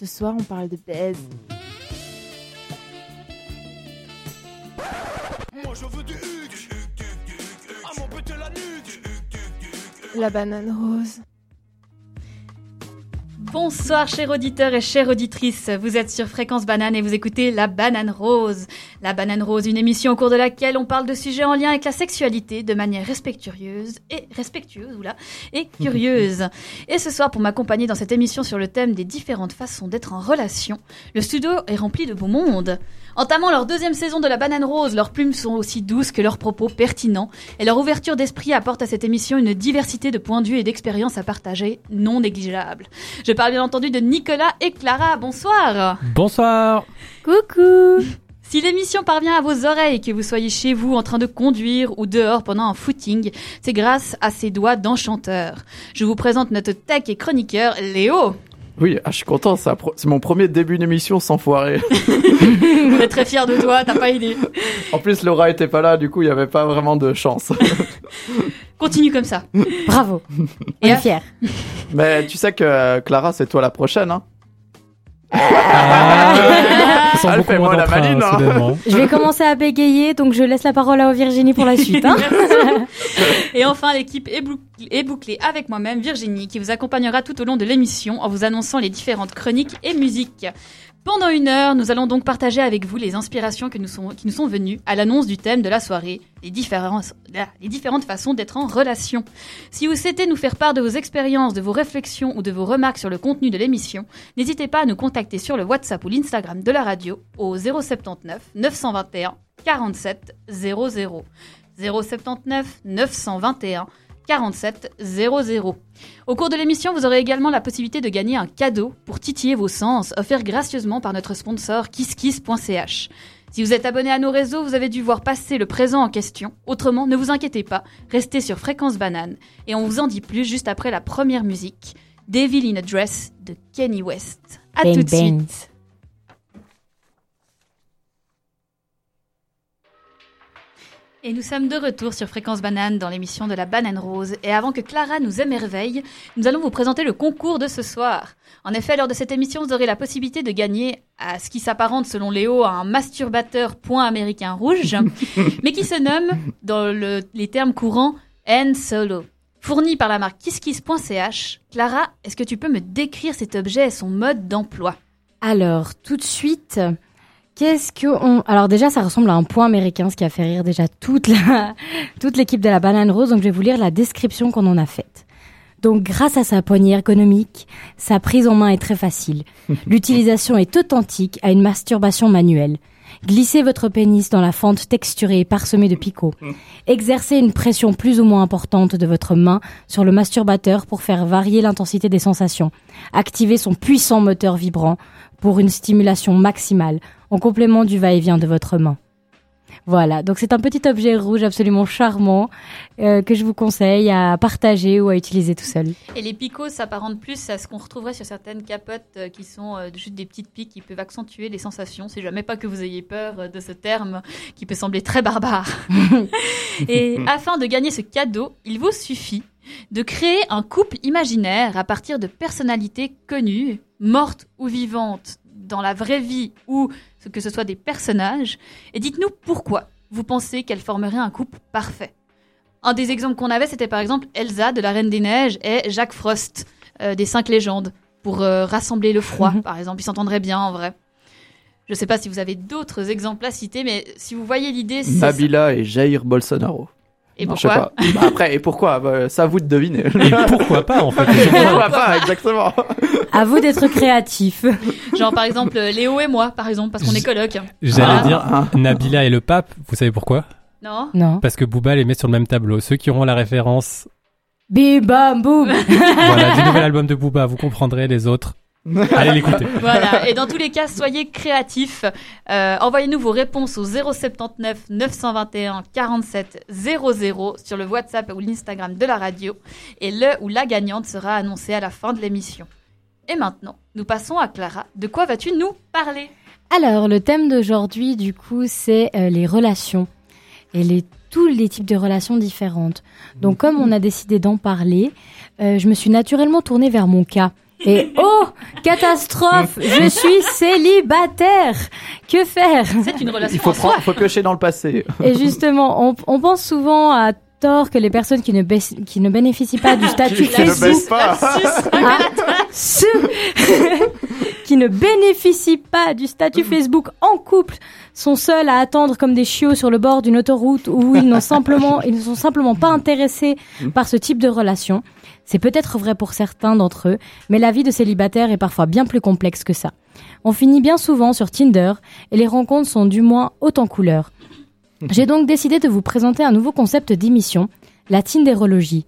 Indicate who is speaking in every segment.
Speaker 1: Ce soir, on parle de baise. Moi, je veux du la banane rose.
Speaker 2: Bonsoir chers auditeurs et chères auditrices, vous êtes sur Fréquence Banane et vous écoutez La Banane Rose. La Banane Rose, une émission au cours de laquelle on parle de sujets en lien avec la sexualité de manière respectueuse et respectueuse oula, et curieuse. et ce soir pour m'accompagner dans cette émission sur le thème des différentes façons d'être en relation, le studio est rempli de beau monde. Entamant leur deuxième saison de la banane rose, leurs plumes sont aussi douces que leurs propos pertinents, et leur ouverture d'esprit apporte à cette émission une diversité de points de vue et d'expériences à partager non négligeables. Je parle bien entendu de Nicolas et Clara, bonsoir
Speaker 3: Bonsoir
Speaker 2: Coucou si l'émission parvient à vos oreilles, que vous soyez chez vous en train de conduire ou dehors pendant un footing, c'est grâce à ses doigts d'enchanteur. Je vous présente notre tech et chroniqueur Léo.
Speaker 4: Oui, ah, je suis content, c'est mon premier début d'émission sans foirer.
Speaker 2: On est très fiers de toi, t'as pas idée.
Speaker 4: En plus, Laura était pas là, du coup, il y avait pas vraiment de chance.
Speaker 2: Continue comme ça.
Speaker 1: Bravo. Et fier.
Speaker 4: Mais tu sais que Clara, c'est toi la prochaine, hein
Speaker 3: ah, Elle fait moi la maline. Hein.
Speaker 1: Je vais commencer à bégayer, donc je laisse la parole à Virginie pour la suite. Hein.
Speaker 2: Et enfin, l'équipe est bouclée avec moi-même, Virginie, qui vous accompagnera tout au long de l'émission en vous annonçant les différentes chroniques et musiques. Pendant une heure, nous allons donc partager avec vous les inspirations qui nous sont venues à l'annonce du thème de la soirée, les, les différentes façons d'être en relation. Si vous souhaitez nous faire part de vos expériences, de vos réflexions ou de vos remarques sur le contenu de l'émission, n'hésitez pas à nous contacter sur le WhatsApp ou l'Instagram de la radio au 079 921 47 00. 079 921 47 00. Au cours de l'émission, vous aurez également la possibilité de gagner un cadeau pour titiller vos sens, offert gracieusement par notre sponsor kisskiss.ch. Si vous êtes abonné à nos réseaux, vous avez dû voir passer le présent en question. Autrement, ne vous inquiétez pas, restez sur Fréquence Banane et on vous en dit plus juste après la première musique, Devil in a Dress de Kenny West. À tout de suite. Et nous sommes de retour sur Fréquence Banane dans l'émission de la Banane Rose. Et avant que Clara nous émerveille, nous allons vous présenter le concours de ce soir. En effet, lors de cette émission, vous aurez la possibilité de gagner à ce qui s'apparente selon Léo à un masturbateur point américain rouge, mais qui se nomme, dans les termes courants, N Solo. Fourni par la marque KissKiss.ch, Clara, est-ce que tu peux me décrire cet objet et son mode d'emploi?
Speaker 1: Alors, tout de suite, Qu'est-ce que on... Alors déjà, ça ressemble à un point américain, ce qui a fait rire déjà toute la toute l'équipe de la Banane Rose. Donc je vais vous lire la description qu'on en a faite. Donc grâce à sa poignée ergonomique, sa prise en main est très facile. L'utilisation est authentique à une masturbation manuelle. Glissez votre pénis dans la fente texturée et parsemée de picots. Exercez une pression plus ou moins importante de votre main sur le masturbateur pour faire varier l'intensité des sensations. Activez son puissant moteur vibrant pour une stimulation maximale en complément du va-et-vient de votre main. Voilà, donc c'est un petit objet rouge absolument charmant euh, que je vous conseille à partager ou à utiliser tout seul.
Speaker 2: Et les picots s'apparentent plus à ce qu'on retrouverait sur certaines capotes euh, qui sont euh, juste des petites piques qui peuvent accentuer les sensations. C'est jamais pas que vous ayez peur de ce terme qui peut sembler très barbare. Et afin de gagner ce cadeau, il vous suffit de créer un couple imaginaire à partir de personnalités connues, mortes ou vivantes dans la vraie vie ou que ce soit des personnages, et dites-nous pourquoi vous pensez qu'elle formerait un couple parfait. Un des exemples qu'on avait, c'était par exemple Elsa de la Reine des Neiges et Jacques Frost euh, des Cinq Légendes, pour euh, rassembler le froid, par exemple. Ils s'entendraient bien en vrai. Je ne sais pas si vous avez d'autres exemples à citer, mais si vous voyez l'idée, c'est.
Speaker 4: Nabila et Jair Bolsonaro.
Speaker 2: Et pourquoi
Speaker 4: bah, Après, et pourquoi bah, Ça à vous de deviner.
Speaker 3: Et pourquoi pas, en fait
Speaker 4: Pourquoi pas, exactement.
Speaker 1: À vous d'être créatif.
Speaker 2: Genre, par exemple, Léo et moi, par exemple, parce qu'on est coloc.
Speaker 3: J'allais dire Nabila et le pape, vous savez pourquoi
Speaker 2: Non.
Speaker 1: Non.
Speaker 3: Parce que Booba les met sur le même tableau. Ceux qui auront la référence...
Speaker 1: Bim bam boum
Speaker 3: Voilà, du nouvel album de Booba, vous comprendrez les autres. Allez l'écouter.
Speaker 2: voilà. Et dans tous les cas, soyez créatifs. Euh, envoyez-nous vos réponses au 079 921 47 00 sur le WhatsApp ou l'Instagram de la radio. Et le ou la gagnante sera annoncée à la fin de l'émission. Et maintenant, nous passons à Clara. De quoi vas-tu nous parler?
Speaker 1: Alors, le thème d'aujourd'hui, du coup, c'est euh, les relations. Et les, tous les types de relations différentes. Donc, comme on a décidé d'en parler, euh, je me suis naturellement tournée vers mon cas Et oh, catastrophe, je suis célibataire. Que faire?
Speaker 2: C'est une relation
Speaker 4: Il faut,
Speaker 2: en soi.
Speaker 4: prendre- faut piocher dans le passé.
Speaker 1: Et justement, on, on pense souvent à tort que les personnes qui ne, baissent- qui ne bénéficient pas du statut Facebook
Speaker 4: baisse pas.
Speaker 1: Ceux qui ne bénéficient pas du statut Facebook en couple sont seuls à attendre comme des chiots sur le bord d'une autoroute où ils n'ont simplement, ils ne sont simplement pas intéressés par ce type de relation. C'est peut-être vrai pour certains d'entre eux, mais la vie de célibataire est parfois bien plus complexe que ça. On finit bien souvent sur Tinder et les rencontres sont du moins en couleurs. J'ai donc décidé de vous présenter un nouveau concept d'émission, la Tinderologie.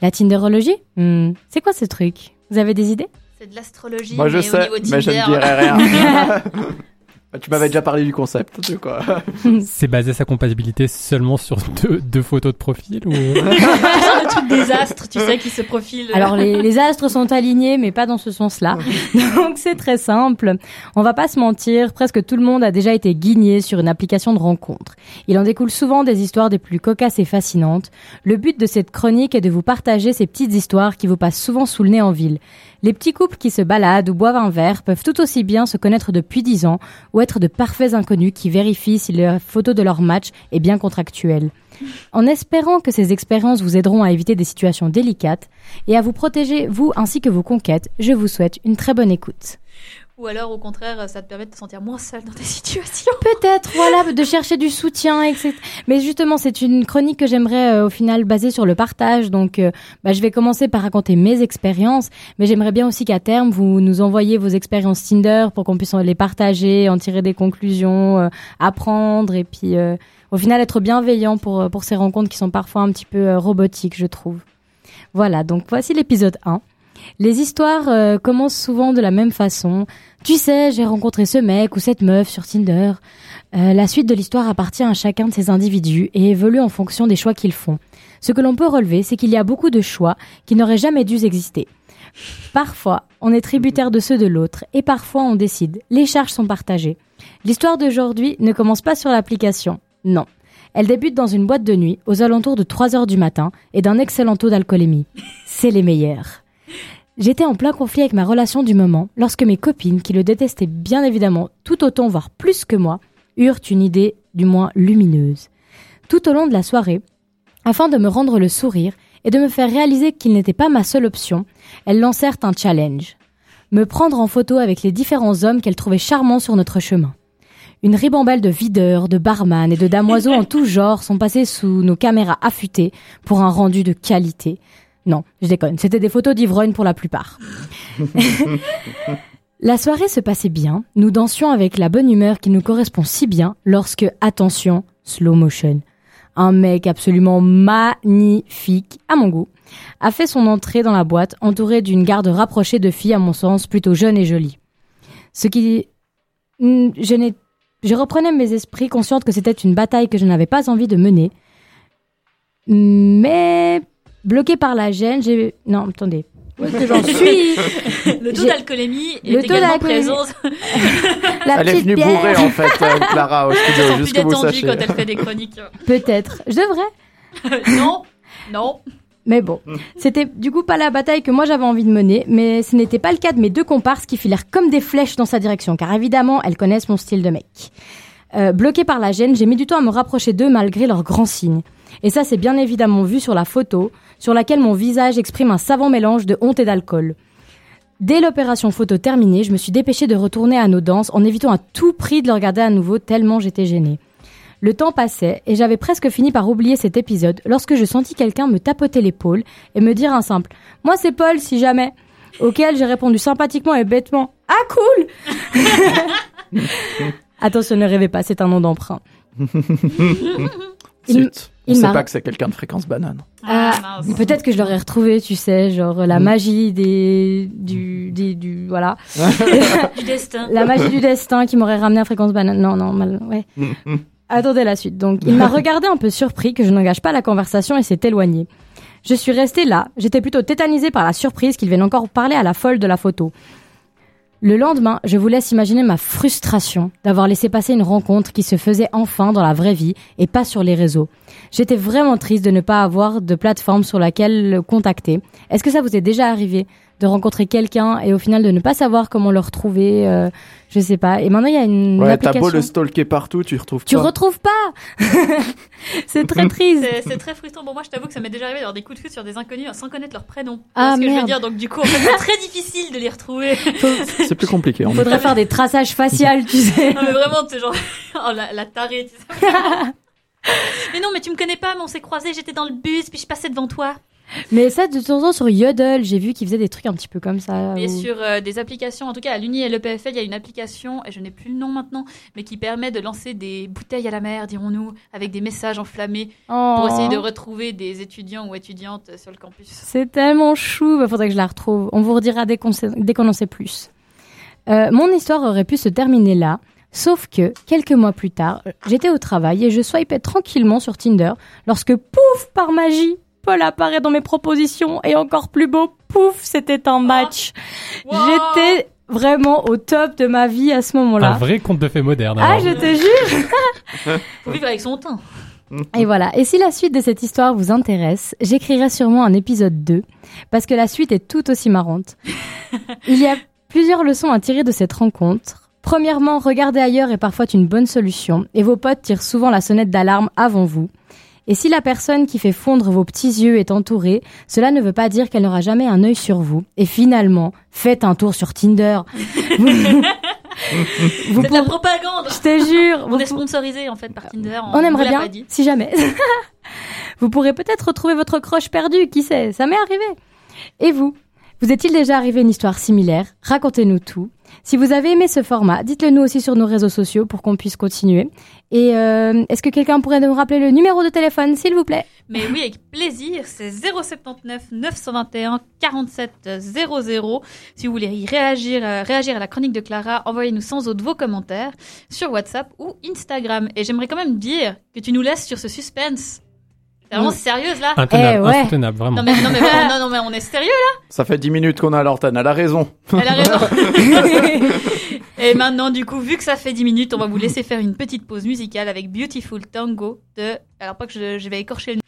Speaker 1: La Tinderologie? Hmm, C'est quoi ce truc? Vous avez des idées?
Speaker 2: C'est de l'astrologie,
Speaker 4: Moi je
Speaker 2: mais
Speaker 4: sais,
Speaker 2: au niveau
Speaker 4: mais je ne dirai rien. tu m'avais déjà parlé du concept, tu quoi.
Speaker 3: C'est basé sa compatibilité seulement sur deux, deux photos de profil ou
Speaker 2: le truc des astres, tu sais, qui se profilent.
Speaker 1: Alors les, les astres sont alignés, mais pas dans ce sens-là. Donc c'est très simple. On va pas se mentir, presque tout le monde a déjà été guigné sur une application de rencontre. Il en découle souvent des histoires des plus cocasses et fascinantes. Le but de cette chronique est de vous partager ces petites histoires qui vous passent souvent sous le nez en ville. Les petits couples qui se baladent ou boivent un verre peuvent tout aussi bien se connaître depuis 10 ans ou être de parfaits inconnus qui vérifient si la photo de leur match est bien contractuelle. En espérant que ces expériences vous aideront à éviter des situations délicates et à vous protéger, vous ainsi que vos conquêtes, je vous souhaite une très bonne écoute.
Speaker 2: Ou alors, au contraire, ça te permet de te sentir moins seul dans des situations.
Speaker 1: Peut-être, voilà, de chercher du soutien, etc. Mais justement, c'est une chronique que j'aimerais euh, au final baser sur le partage. Donc, euh, bah, je vais commencer par raconter mes expériences, mais j'aimerais bien aussi qu'à terme, vous nous envoyiez vos expériences Tinder pour qu'on puisse les partager, en tirer des conclusions, euh, apprendre et puis au final être bienveillant pour, pour ces rencontres qui sont parfois un petit peu robotiques, je trouve. Voilà, donc voici l'épisode 1. Les histoires euh, commencent souvent de la même façon. Tu sais, j'ai rencontré ce mec ou cette meuf sur Tinder. Euh, la suite de l'histoire appartient à chacun de ces individus et évolue en fonction des choix qu'ils font. Ce que l'on peut relever, c'est qu'il y a beaucoup de choix qui n'auraient jamais dû exister. Parfois, on est tributaire de ceux de l'autre et parfois on décide. Les charges sont partagées. L'histoire d'aujourd'hui ne commence pas sur l'application. Non. Elle débute dans une boîte de nuit aux alentours de 3 heures du matin et d'un excellent taux d'alcoolémie. C'est les meilleurs. J'étais en plein conflit avec ma relation du moment lorsque mes copines, qui le détestaient bien évidemment tout autant, voire plus que moi, eurent une idée du moins lumineuse. Tout au long de la soirée, afin de me rendre le sourire et de me faire réaliser qu'il n'était pas ma seule option, elles lancèrent un challenge. Me prendre en photo avec les différents hommes qu'elles trouvaient charmants sur notre chemin. Une ribambelle de videurs, de barman et de damoiseaux en tout genre sont passés sous nos caméras affûtées pour un rendu de qualité. Non, je déconne, c'était des photos d'ivrognes pour la plupart. la soirée se passait bien, nous dansions avec la bonne humeur qui nous correspond si bien lorsque, attention, slow motion, un mec absolument magnifique, à mon goût, a fait son entrée dans la boîte entouré d'une garde rapprochée de filles, à mon sens, plutôt jeunes et jolies. Ce qui... Hmm, Je n'ai... Je reprenais mes esprits consciente que c'était une bataille que je n'avais pas envie de mener. Mais bloqué par la gêne, j'ai... Non, attendez. Où est-ce que j'en suis
Speaker 2: Le taux d'alcoolémie est
Speaker 1: Le taux
Speaker 2: également présent.
Speaker 1: La
Speaker 4: Elle est
Speaker 1: petite
Speaker 4: venue
Speaker 1: bière.
Speaker 4: en fait, euh, Clara, au
Speaker 2: Elle
Speaker 4: studio,
Speaker 2: plus
Speaker 4: juste que vous
Speaker 2: détendue
Speaker 4: sachiez.
Speaker 2: quand elle fait des chroniques.
Speaker 1: Peut-être. Je devrais.
Speaker 2: non, non.
Speaker 1: Mais bon, c'était du coup pas la bataille que moi j'avais envie de mener, mais ce n'était pas le cas de mes deux comparses qui filèrent comme des flèches dans sa direction, car évidemment elles connaissent mon style de mec. Euh, bloqué par la gêne, j'ai mis du temps à me rapprocher d'eux malgré leurs grands signes. Et ça c'est bien évidemment vu sur la photo, sur laquelle mon visage exprime un savant mélange de honte et d'alcool. Dès l'opération photo terminée, je me suis dépêchée de retourner à nos danses en évitant à tout prix de le regarder à nouveau tellement j'étais gênée. Le temps passait et j'avais presque fini par oublier cet épisode lorsque je sentis quelqu'un me tapoter l'épaule et me dire un simple ⁇ Moi c'est Paul si jamais !⁇ auquel j'ai répondu sympathiquement et bêtement ⁇ Ah cool Attention, ne rêvez pas, c'est un nom d'emprunt. Il-.
Speaker 4: On
Speaker 1: il
Speaker 4: sait pas que c'est quelqu'un de fréquence banane.
Speaker 2: Ah, mince.
Speaker 1: Peut-être que je l'aurais retrouvé, tu sais, genre la
Speaker 4: Mm.
Speaker 1: magie des du des du voilà,
Speaker 2: Du destin.
Speaker 1: la magie du destin qui m'aurait ramené à fréquence banane. Non non, mal, ouais. Attendez la suite. Donc, il m'a regardé un peu surpris que je n'engage pas la conversation et s'est éloigné. Je suis restée là. J'étais plutôt tétanisée par la surprise qu'il vienne encore parler à la folle de la photo. Le lendemain, je vous laisse imaginer ma frustration d'avoir laissé passer une rencontre qui se faisait enfin dans la vraie vie et pas sur les réseaux. J'étais vraiment triste de ne pas avoir de plateforme sur laquelle le contacter. Est-ce que ça vous est déjà arrivé de rencontrer quelqu'un et au final de ne pas savoir comment le retrouver. euh, je sais pas. Et maintenant il y a une
Speaker 4: Ouais, t'as
Speaker 1: application.
Speaker 4: beau le stalker partout, tu retrouves
Speaker 1: Tu
Speaker 4: pas.
Speaker 1: retrouves pas. c'est très triste.
Speaker 2: C'est c'est très frustrant pour moi, je t'avoue que ça m'est déjà arrivé d'avoir des coups de fil sur des inconnus sans connaître leur prénom. Tu
Speaker 1: Ah,
Speaker 2: vois ce que je veux
Speaker 1: merde.
Speaker 2: dire Donc du coup, en fait, c'est très difficile de les retrouver.
Speaker 4: C'est plus compliqué.
Speaker 1: Il faudrait faire des traçages faciaux, tu sais.
Speaker 2: Non mais vraiment, c'est genre oh, la, la tarée, tu sais. mais non, mais tu me connais pas, mais on s'est croisés, j'étais dans le bus, puis je passais devant toi.
Speaker 1: Mais ça, de temps en temps, sur Yodel, j'ai vu qu'ils faisaient des trucs un petit peu comme ça.
Speaker 2: Mais
Speaker 1: où-
Speaker 2: sur euh, des applications, en tout cas à l'Uni et l'EPFL, il y a une application, et je n'ai plus le nom maintenant, mais qui permet de lancer des bouteilles à la mer, dirons-nous, avec des messages enflammés
Speaker 1: Oh.
Speaker 2: pour essayer de retrouver des étudiants ou étudiantes sur le campus.
Speaker 1: C'est tellement chou, il faudrait que je la retrouve. On vous redira dès qu'on sait- dès qu'on en sait plus. Euh, mon histoire aurait pu se terminer là, sauf que, quelques mois plus tard, j'étais au travail et je swipais tranquillement sur Tinder lorsque, pouf, par magie, Paul apparaît dans mes propositions et encore plus beau, pouf, c'était un match.
Speaker 2: Wow.
Speaker 1: J'étais vraiment au top de ma vie à ce
Speaker 3: Un
Speaker 1: moment-là.
Speaker 3: vrai conte de fées moderne.
Speaker 1: Ah, je te jure
Speaker 2: Faut vivre avec son teint.
Speaker 1: Et voilà. Et si la suite de cette histoire vous intéresse, j'écrirai sûrement un épisode 2, parce que la suite est tout aussi marrante. Il y a plusieurs leçons à tirer de cette rencontre. Premièrement, regarder ailleurs est parfois une bonne solution, et vos potes tirent souvent la sonnette d'alarme avant vous. Et si la personne qui fait fondre vos petits yeux est entourée, cela ne veut pas dire qu'elle n'aura jamais un œil sur vous. Et finalement, faites un tour sur Tinder.
Speaker 2: C'est de la propagande.
Speaker 1: Je te jure.
Speaker 2: On
Speaker 1: vous
Speaker 2: est sponsorisé en fait par Tinder.
Speaker 1: on aimerait bien,
Speaker 2: pas dit.
Speaker 1: si jamais. vous pourrez peut-être retrouver votre croche perdue, qui sait, ça m'est arrivé. Et vous Vous est-il déjà arrivé une histoire similaire? Racontez-nous tout. Si vous avez aimé ce format, dites-le nous aussi sur nos réseaux sociaux pour qu'on puisse continuer. Et euh, est-ce que quelqu'un pourrait nous rappeler le numéro de téléphone, s'il vous plaît?
Speaker 2: Mais oui, avec plaisir, c'est 079 921 47 00. Si vous voulez y réagir, euh, réagir à la chronique de Clara, envoyez-nous sans autre vos commentaires sur WhatsApp ou Instagram. Et j'aimerais quand même dire que tu nous laisses sur ce suspense. T'es vraiment
Speaker 1: Mm.
Speaker 2: sérieuse là?
Speaker 3: Intenable,
Speaker 1: Eh ouais.
Speaker 3: insoutenable, vraiment.
Speaker 2: non mais, non, mais, non, non, mais on est sérieux
Speaker 4: Ça fait 10 minutes qu'on a l'Ortane, elle a raison.
Speaker 2: Elle a raison. Et maintenant, du coup, vu que ça fait 10 minutes, on va vous laisser faire une petite pause musicale avec Beautiful Tango de. Alors, pas que je, je vais écorcher le.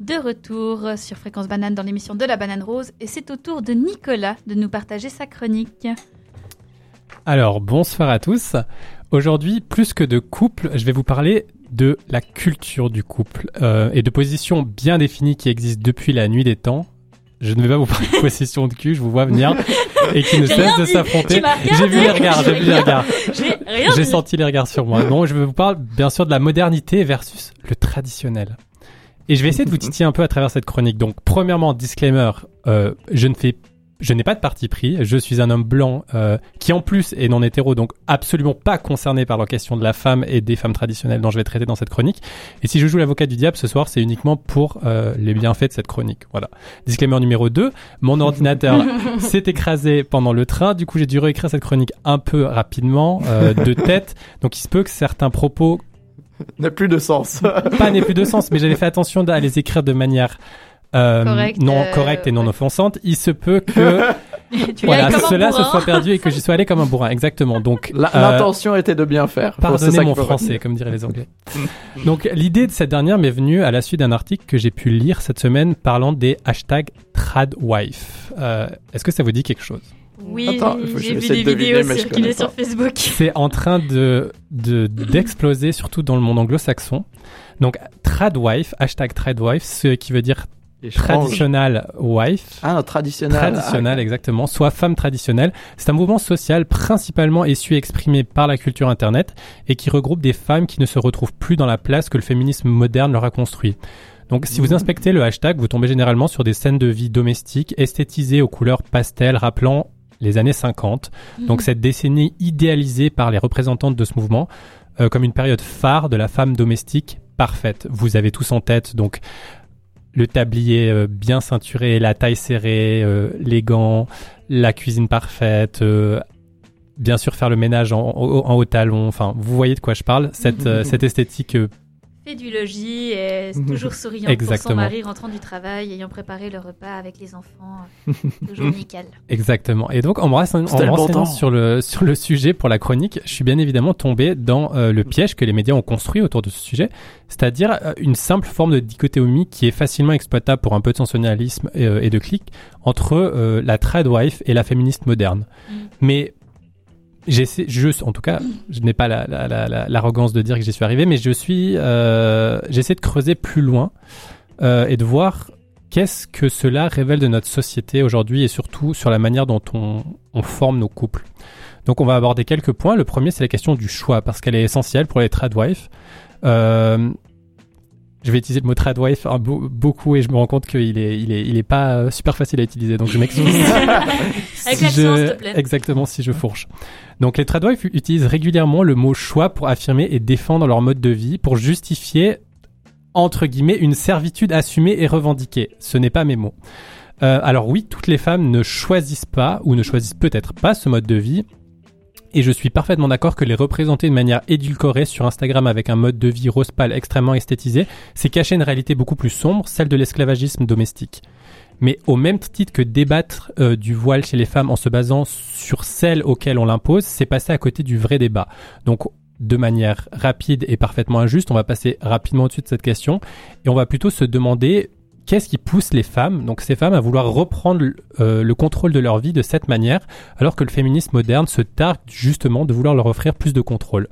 Speaker 2: De retour sur Fréquence Banane dans l'émission de la Banane Rose, et c'est au tour de Nicolas de nous partager sa chronique.
Speaker 3: Alors, bonsoir à tous. Aujourd'hui, plus que de couple, je vais vous parler de la culture du couple euh, et de positions bien définies qui existent depuis la nuit des temps. Je ne vais pas vous parler de position de cul, je vous vois venir, et qui ne
Speaker 2: rien
Speaker 3: de s'affronter. J'ai vu les regards, j'ai vu les regards.
Speaker 2: J'ai
Speaker 3: senti les regards sur moi. Non, je vais vous parler bien sûr de la modernité versus le traditionnel. Et je vais essayer de vous titiller un peu à travers cette chronique. Donc, premièrement, disclaimer, euh, je ne fais, je n'ai pas de parti pris. Je suis un homme blanc euh, qui en plus est non hétéro, donc absolument pas concerné par la question de la femme et des femmes traditionnelles dont je vais traiter dans cette chronique. Et si je joue l'avocat du diable ce soir, c'est uniquement pour euh, les bienfaits de cette chronique. Voilà. Disclaimer numéro 2, mon ordinateur s'est écrasé pendant le train. Du coup, j'ai dû réécrire cette chronique un peu rapidement, euh, de tête. Donc, il se peut que certains propos
Speaker 4: N'a plus de sens.
Speaker 3: pas n'aient plus de sens, mais j'avais fait attention à les écrire de manière euh,
Speaker 2: Correcte,
Speaker 3: non
Speaker 2: euh,
Speaker 3: correcte et non
Speaker 2: ouais.
Speaker 3: offensante. Il se peut que voilà cela se
Speaker 2: bourrin.
Speaker 3: soit perdu et que j'y sois allé comme un bourrin. Exactement. Donc euh,
Speaker 4: L'intention était de bien faire.
Speaker 3: Pardonnez mon français, comme diraient les Anglais. Donc, l'idée de cette dernière m'est venue à la suite d'un article que j'ai pu lire cette semaine parlant des hashtags tradwife. Euh, Est-ce que ça vous dit quelque chose?
Speaker 2: Oui, j'ai vu des vidéos circuler sur. Facebook.
Speaker 3: C'est en train de de- d'exploser, surtout dans le monde anglo-saxon. Donc, tradwife, hashtag tradwife, ce qui veut dire. Traditional wife.
Speaker 4: Ah, un traditionnel.
Speaker 3: Traditionnel, exactement, soit femme traditionnelle. C'est un mouvement social principalement issu et exprimé par la culture Internet et qui regroupe des femmes qui ne se retrouvent plus dans la place que le féminisme moderne leur a construit. Donc, si vous
Speaker 4: Mhm.
Speaker 3: inspectez le hashtag, vous tombez généralement sur des scènes de vie domestique esthétisées aux couleurs pastel rappelant les années 50. Donc, cette décennie idéalisée par les représentantes de ce mouvement euh, comme une période phare de la femme domestique parfaite. Vous avez tous en tête, donc, le tablier euh, bien ceinturé, la taille serrée, euh, les gants, la cuisine parfaite, euh, bien sûr faire le ménage en, en, en haut talon. Enfin, vous voyez de quoi je parle. Cette, euh, cette esthétique euh,
Speaker 2: fait du logis et est toujours souriant pour son
Speaker 3: Exactement.
Speaker 2: mari rentrant du travail, ayant préparé le repas avec les enfants. toujours nickel.
Speaker 3: Exactement. Et donc, en me renseignant, en me renseignant sur le sur le sujet pour la chronique, je suis bien évidemment tombé dans euh, le piège que les médias ont construit autour de ce sujet, c'est-à-dire euh, une simple forme de dichotomie qui est facilement exploitable pour un peu de sensationnalisme et, euh, et de clic entre euh, la trad wife et la féministe moderne.
Speaker 2: Mm.
Speaker 3: Mais j'essaie, je, en tout cas, je n'ai pas la- la- la- la- l'arrogance de dire que j'y suis arrivé, mais je suis, euh, j'essaie de creuser plus loin euh, et de voir qu'est-ce que cela révèle de notre société aujourd'hui et surtout sur la manière dont on, on forme nos couples. Donc on va aborder quelques points. Le premier, c'est la question du choix, parce qu'elle est essentielle pour les tradwives. Euh, je vais utiliser le mot tradwife hein, beau- beaucoup et je me rends compte qu'il est, il est, il est pas euh, super facile à utiliser, donc je m'excuse.
Speaker 2: Avec
Speaker 3: Si
Speaker 2: l'accent,
Speaker 3: je-
Speaker 2: s'il te plaît.
Speaker 3: Exactement, si je fourche. Donc les tradwives utilisent régulièrement le mot choix pour affirmer et défendre leur mode de vie, pour justifier entre guillemets une servitude assumée et revendiquée. Ce n'est pas mes mots. Euh, alors oui, toutes les femmes ne choisissent pas ou ne choisissent peut-être pas ce mode de vie. Et je suis parfaitement d'accord que les représenter de manière édulcorée sur Instagram avec un mode de vie rose pâle extrêmement esthétisé, c'est cacher une réalité beaucoup plus sombre, celle de l'esclavagisme domestique. Mais au même titre que débattre euh, du voile chez les femmes en se basant sur celles auxquelles on l'impose, c'est passer à côté du vrai débat. Donc de manière rapide et parfaitement injuste, on va passer rapidement au-dessus de cette question et on va plutôt se demander qu'est-ce qui pousse les femmes, donc ces femmes, à vouloir reprendre euh, le contrôle de leur vie de cette manière, alors que le féminisme moderne se targue justement de vouloir leur offrir plus de contrôle.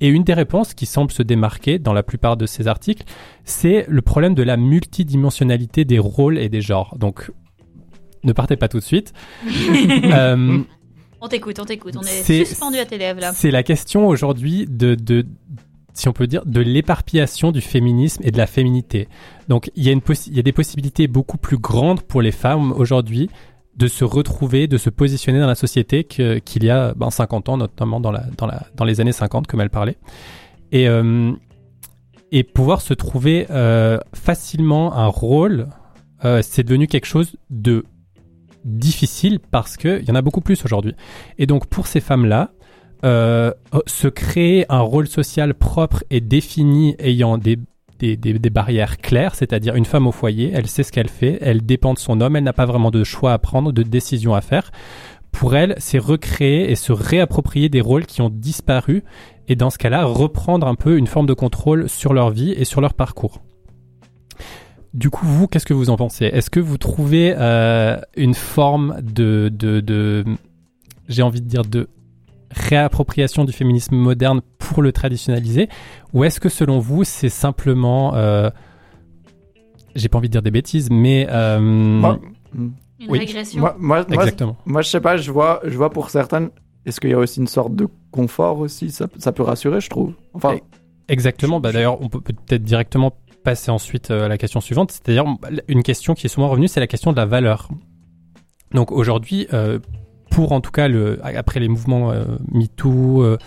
Speaker 3: Et une des réponses qui semble se démarquer dans la plupart de ces articles, c'est le problème de la multidimensionnalité des rôles et des genres. Donc, ne partez pas tout de suite. Euh,
Speaker 2: On t'écoute, on t'écoute. On est,
Speaker 3: C'est-
Speaker 2: suspendu à tes lèvres là.
Speaker 3: c'est la question aujourd'hui de, de, si on peut dire, de l'éparpillation du féminisme et de la féminité. Donc, il y a des possibilités beaucoup plus grandes pour les femmes aujourd'hui de se retrouver, de se positionner dans la société qu'il y a ben, 50 ans, notamment dans, les années 50, comme elle parlait. Et, euh, pouvoir se trouver euh, facilement un rôle, euh, c'est devenu quelque chose de difficile parce qu'il y en a beaucoup plus aujourd'hui. Et donc pour ces femmes-là, euh, se créer un rôle social propre et défini ayant des, des, des- des barrières claires, c'est-à-dire une femme au foyer, elle sait ce qu'elle fait, elle dépend de son homme, elle n'a pas vraiment de choix à prendre, de décision à faire. Pour elle, c'est recréer et se réapproprier des rôles qui ont disparu et dans ce cas-là, reprendre un peu une forme de contrôle sur leur vie et sur leur parcours. Du coup, vous, qu'est-ce que vous en pensez? Est-ce que vous trouvez euh, une forme de, de, de j'ai envie de dire, de réappropriation du féminisme moderne pour le traditionnaliser Ou est-ce que selon vous, c'est simplement, euh, j'ai pas envie de dire des bêtises, mais euh,
Speaker 4: Moi,
Speaker 2: Une
Speaker 3: Oui.
Speaker 2: régression.
Speaker 4: moi, moi, moi,
Speaker 3: exactement.
Speaker 4: moi, je sais pas, je vois, je vois pour certaines, est-ce qu'il y a aussi une sorte de confort aussi? Ça, ça peut rassurer, je trouve. Enfin,
Speaker 3: Exactement. Bah, D'ailleurs, on peut peut-être directement passer ensuite euh, à la question suivante. C'est-à-dire, une question qui est souvent revenue, c'est la question de la valeur. Donc aujourd'hui, euh, pour en tout cas, le, après les mouvements euh, MeToo euh,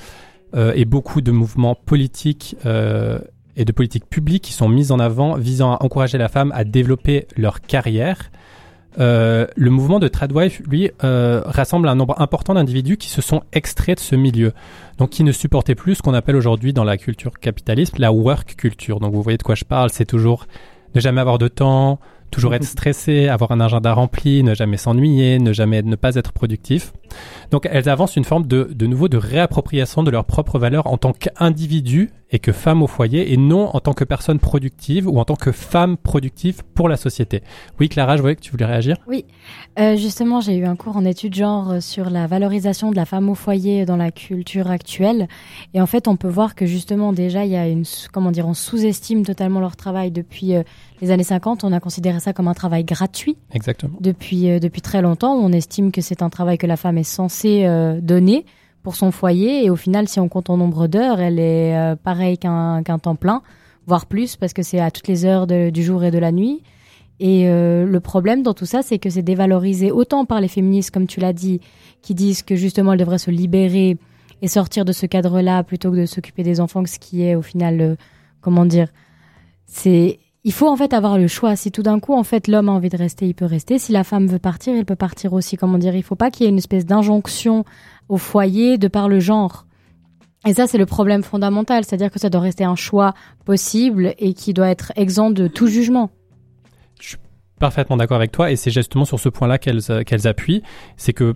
Speaker 3: euh, et beaucoup de mouvements politiques et de politiques publiques qui sont mises en avant visant à encourager la femme à développer leur carrière, euh, le mouvement de Tradwife, lui, euh, rassemble un nombre important d'individus qui se sont extraits de ce milieu. Donc qui ne supportait plus ce qu'on appelle aujourd'hui dans la culture capitaliste la work culture. Donc vous voyez de quoi je parle, c'est toujours ne jamais avoir de temps, toujours être stressé, avoir un agenda rempli, ne jamais s'ennuyer, ne jamais ne pas être productif. Donc elles avancent une forme de, de nouveau de réappropriation de leurs propres valeurs en tant qu'individu et que femme au foyer et non en tant que personne productive ou en tant que femme productive pour la société. Oui Clara, je voyais que tu voulais réagir.
Speaker 1: Euh, justement, j'ai eu un cours en études genre euh, sur la valorisation de la femme au foyer dans la culture actuelle. Et en fait, on peut voir que justement, déjà, il y a une, comment dire, on sous-estime totalement leur travail depuis euh, les années 50. On a considéré ça comme un travail gratuit
Speaker 3: Exactement.
Speaker 1: depuis, euh, depuis très longtemps. On estime que c'est un travail que la femme est censée euh, donner pour son foyer. Et au final, si on compte en nombre d'heures, elle est euh, pareille qu'un qu'un temps plein, voire plus, parce que c'est à toutes les heures du jour et de la nuit. Et euh, le problème dans tout ça, c'est que c'est dévalorisé autant par les féministes, comme tu l'as dit, qui disent que justement elles devraient se libérer et sortir de ce cadre-là plutôt que de s'occuper des enfants, ce qui est au final, euh, comment dire, c'est il faut en fait avoir le choix. Si tout d'un coup, en fait, l'homme a envie de rester, il peut rester. Si la femme veut partir, elle peut partir aussi. Comment dire Il faut pas qu'il y ait une espèce d'injonction au foyer de par le genre. Et ça, c'est le problème fondamental, c'est-à-dire que ça doit rester un choix possible et qui doit être exempt de tout jugement.
Speaker 3: Je suis parfaitement d'accord avec toi, et c'est justement sur ce point-là qu'elles qu'elles appuient, c'est que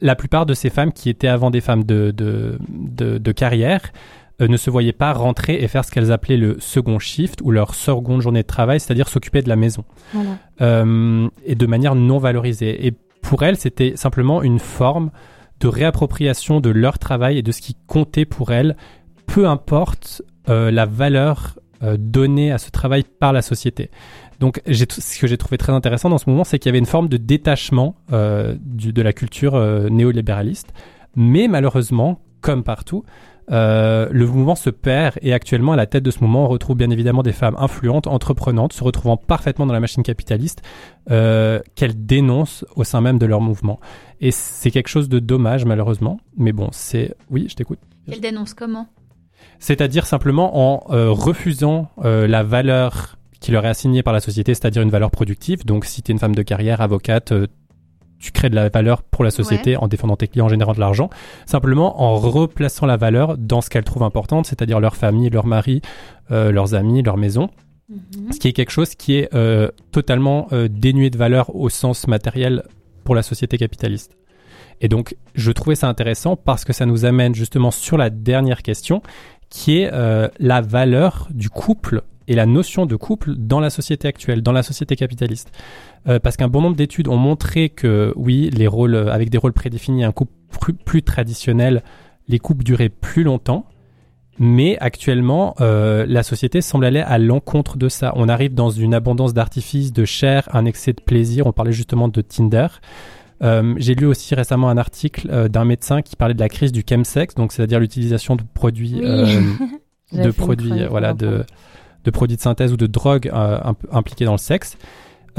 Speaker 3: la plupart de ces femmes qui étaient avant des femmes de, de, de, de carrière euh, ne se voyaient pas rentrer et faire ce qu'elles appelaient le second shift ou leur seconde journée de travail, c'est-à-dire s'occuper de la maison,
Speaker 1: Voilà.
Speaker 3: euh, et de manière non valorisée. Et pour elles, c'était simplement une forme de réappropriation de leur travail et de ce qui comptait pour elles, peu importe euh, la valeur euh, donnée à ce travail par la société. Donc, ce que j'ai trouvé très intéressant dans ce mouvement, c'est qu'il y avait une forme de détachement euh, de la culture néolibéraliste. Mais malheureusement, comme partout, euh, le mouvement se perd et actuellement à la tête de ce mouvement, on retrouve bien évidemment des femmes influentes, entreprenantes, se retrouvant parfaitement dans la machine capitaliste euh, qu'elles dénoncent au sein même de leur mouvement. Et c'est quelque chose de dommage malheureusement. Mais bon, c'est oui, je t'écoute.
Speaker 2: Elle dénonce comment?
Speaker 3: C'est-à-dire simplement en euh, refusant euh, la valeur qui leur est assignée par la société, c'est-à-dire une valeur productive. Donc si tu es une femme de carrière, avocate, euh, tu crées de la valeur pour la société en défendant tes clients, en générant de l'argent, simplement en replaçant la valeur dans ce qu'elles trouvent importante, c'est-à-dire leur famille, leur mari, euh, leurs amis, leur maison,
Speaker 2: Mhm.
Speaker 3: ce qui est quelque chose qui est euh, totalement euh, dénué de valeur au sens matériel pour la société capitaliste. Et donc, je trouvais ça intéressant parce que ça nous amène justement sur la dernière question, qui est la valeur du couple et la notion de couple dans la société actuelle, dans la société capitaliste. Euh, parce qu'un bon nombre d'études ont montré que oui, les rôles euh, avec des rôles prédéfinis, un couple plus, plus traditionnel, les couples duraient plus longtemps. Mais actuellement, euh, la société semble aller à l'encontre de ça. On arrive dans une abondance d'artifices, de chair, un excès de plaisir. On parlait justement de Tinder. Euh, J'ai lu aussi récemment un article euh, d'un médecin qui parlait de la crise du chemsex, donc c'est-à-dire l'utilisation de produits,
Speaker 1: Oui.
Speaker 3: de produits, voilà, de, de produits de synthèse ou de drogues euh, imp- impliqués dans le sexe.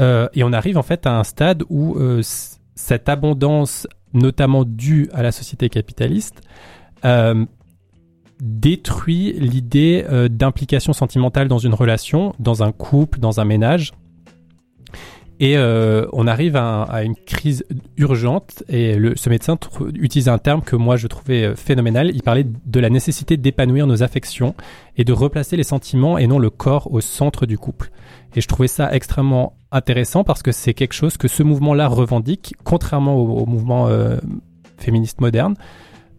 Speaker 3: Euh, et on arrive en fait à un stade où euh, cette abondance, notamment due à la société capitaliste, détruit l'idée d'implication sentimentale dans une relation, dans un couple, dans un ménage. Et euh, on arrive à, un- à une crise urgente. Et le, ce médecin utilise un terme que moi je trouvais euh, phénoménal. Il parlait de la nécessité d'épanouir nos affections et de replacer les sentiments et non le corps au centre du couple. Et je trouvais ça extrêmement intéressant parce que c'est quelque chose que ce mouvement-là revendique, contrairement au, au mouvement euh, féministe moderne.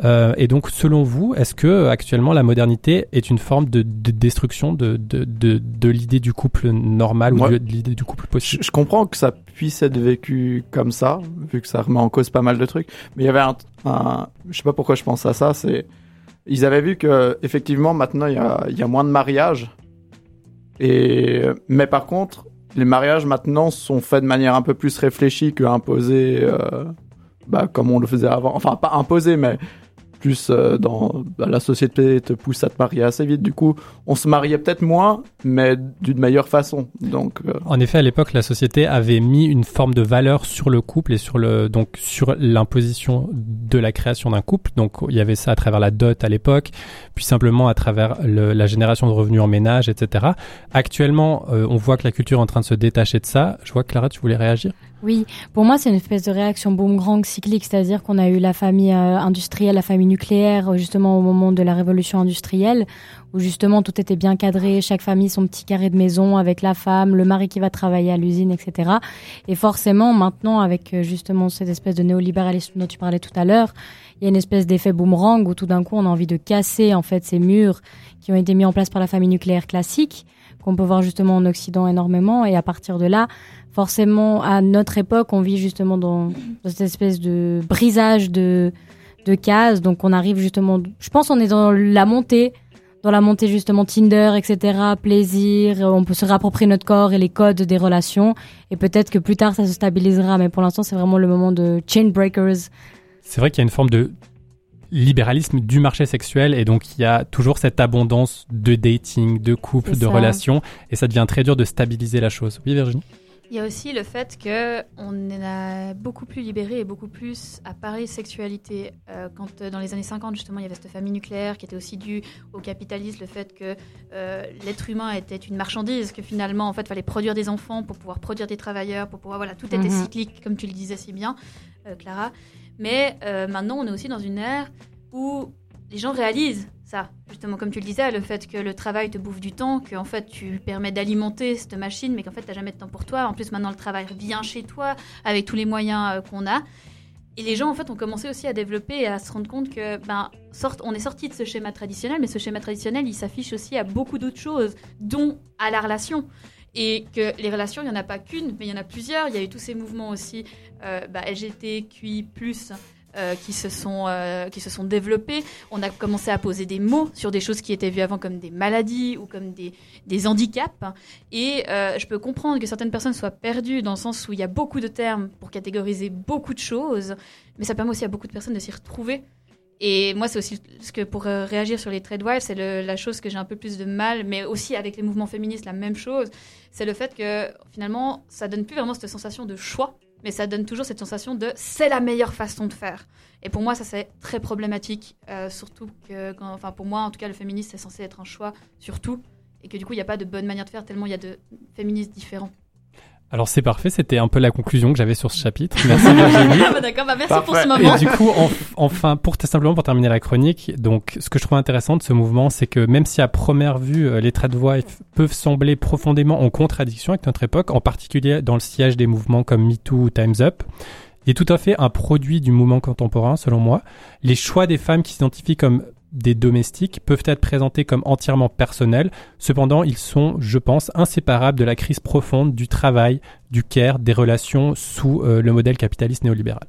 Speaker 3: Euh, et donc, selon vous, est-ce que actuellement la modernité est une forme de, de destruction de, de, de, de l'idée du couple normal ou de, l'idée du couple possible?
Speaker 4: je comprends que ça puisse être vécu comme ça, vu que ça remet en cause pas mal de trucs. Mais il y avait un, un- je sais pas pourquoi je pense à ça. C'est, ils avaient vu que effectivement maintenant il y a, y a moins de mariages. Et mais par contre, les mariages maintenant sont faits de manière un peu plus réfléchie que imposée, euh, bah, comme on le faisait avant. Enfin pas imposé, mais plus euh, dans bah, la société te pousse à te marier assez vite. Du coup, on se mariait peut-être moins, mais d'une meilleure façon. Donc euh,
Speaker 3: En effet, à l'époque, la société avait mis une forme de valeur sur le couple et sur le donc sur l'imposition de la création d'un couple. Donc il y avait ça à travers la dot à l'époque, puis simplement à travers le- la génération de revenus en ménage, etc. Actuellement, euh, on voit que la culture est en train de se détacher de ça. Je vois que Clara, tu voulais réagir?
Speaker 1: Oui, pour moi, c'est une espèce de réaction boomerang cyclique, c'est-à-dire qu'on a eu la famille euh, industrielle, la famille nucléaire, justement au moment de la révolution industrielle, où justement tout était bien cadré, chaque famille son petit carré de maison avec la femme, le mari qui va travailler à l'usine, etc. Et forcément, maintenant, avec euh, justement cette espèce de néolibéralisme dont tu parlais tout à l'heure, il y a une espèce d'effet boomerang où tout d'un coup, on a envie de casser en fait ces murs qui ont été mis en place par la famille nucléaire classique, qu'on peut voir justement en Occident énormément, et à partir de là, forcément, à notre époque, on vit justement dans, dans cette espèce de brisage de, de cases. Donc, on arrive justement, je pense, on est dans la montée, dans la montée justement Tinder, etc., plaisir. On peut se réapproprier notre corps et les codes des relations. Et peut-être que plus tard, ça se stabilisera. Mais pour l'instant, c'est vraiment le moment de chain breakers.
Speaker 3: C'est vrai qu'il y a une forme de libéralisme du marché sexuel et donc il y a toujours cette abondance de dating, de couple, de relations et ça devient très dur de stabiliser la chose. Oui, Virginie?
Speaker 2: Il y a aussi le fait que on est beaucoup plus libéré et beaucoup plus à parler sexualité. Euh, quand euh, dans les années 50 justement il y avait cette famille nucléaire qui était aussi due au capitalisme, le fait que euh, l'être humain était une marchandise, que finalement en fait fallait produire des enfants pour pouvoir produire des travailleurs, pour pouvoir voilà tout était
Speaker 1: Mhm.
Speaker 2: cyclique comme tu le disais si bien, euh, Clara. Mais maintenant on est aussi dans une ère où les gens réalisent justement, comme tu le disais, le fait que le travail te bouffe du temps, qu'en fait tu permets d'alimenter cette machine, mais qu'en fait tu n'as jamais de temps pour toi. En plus, maintenant le travail vient chez toi avec tous les moyens euh, qu'on a. Et les gens, en fait, ont commencé aussi à développer et à se rendre compte que, ben, on est sorti de ce schéma traditionnel, mais ce schéma traditionnel, il s'affiche aussi à beaucoup d'autres choses, dont à la relation. Et que les relations, il n'y en a pas qu'une, mais il y en a plusieurs. Il y a eu tous ces mouvements aussi, euh, LGTQI+, euh, qui, se sont, euh, qui se sont développés. On a commencé à poser des mots sur des choses qui étaient vues avant comme des maladies ou comme des, des handicaps. Et euh, je peux comprendre que certaines personnes soient perdues dans le sens où il y a beaucoup de termes pour catégoriser beaucoup de choses, mais ça permet aussi à beaucoup de personnes de s'y retrouver. Et moi, c'est aussi ce que pour euh, réagir sur les trade wives, c'est la chose que j'ai un peu plus de mal, mais aussi avec les mouvements féministes, la même chose. C'est le fait que finalement, ça donne plus vraiment cette sensation de choix, mais ça donne toujours cette sensation de c'est la meilleure façon de faire. Et pour moi, ça c'est très problématique, euh, surtout que, quand- enfin pour moi, en tout cas, le féminisme c'est censé être un choix surtout, et que du coup, il n'y a pas de bonne manière de faire tellement il y a de féministes différents.
Speaker 3: Alors c'est parfait, c'était un peu la conclusion que j'avais sur ce chapitre. Merci Virginie.
Speaker 2: Ah bah d'accord, bah merci pour ce moment.
Speaker 3: Et du coup, en- enfin, pour simplement pour terminer la chronique, donc ce que je trouve intéressant de ce mouvement, c'est que même si à première vue euh, les trade wives peuvent sembler profondément en contradiction avec notre époque, en particulier dans le siège des mouvements comme MeToo ou Times Up, il est tout à fait un produit du mouvement contemporain, selon moi. Les choix des femmes qui s'identifient comme des domestiques peuvent être présentés comme entièrement personnels. Cependant, ils sont, je pense, inséparables de la crise profonde du travail, du care, des relations sous euh, le modèle capitaliste néolibéral.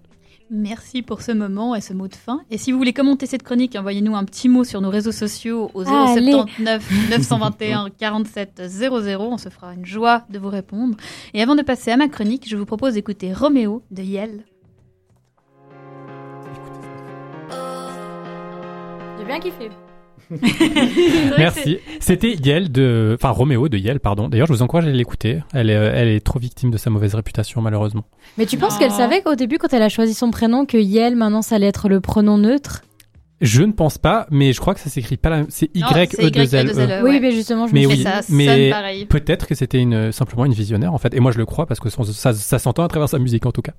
Speaker 2: Merci pour ce moment et ce mot de fin. Et si vous voulez commenter cette chronique, envoyez-nous un petit mot sur nos réseaux sociaux au
Speaker 1: Allez.
Speaker 2: 079 921 47 00. On se fera une joie de vous répondre. Et avant de passer à ma chronique, je vous propose d'écouter Roméo de Yel.
Speaker 1: J'ai bien kiffé.
Speaker 3: Merci. C'était Yel de, enfin Roméo de Yel, pardon. D'ailleurs, je vous encourage à l'écouter. Elle est, euh, elle est trop victime de sa mauvaise réputation, malheureusement.
Speaker 1: Mais tu penses qu'elle savait qu'au début, quand elle a choisi son prénom, que Yel, maintenant, ça allait être le pronom neutre?
Speaker 3: Je ne pense pas, mais je crois que ça s'écrit pas la, c'est Y E 2 L E.
Speaker 1: Oui,
Speaker 2: ouais.
Speaker 1: mais justement, je me
Speaker 2: Mais
Speaker 1: suis
Speaker 3: oui,
Speaker 2: ça
Speaker 3: mais-
Speaker 2: sonne pareil.
Speaker 3: Peut-être que c'était une, simplement une visionnaire, en fait. Et moi, je le crois parce que ça, ça s'entend à travers sa musique, en tout cas.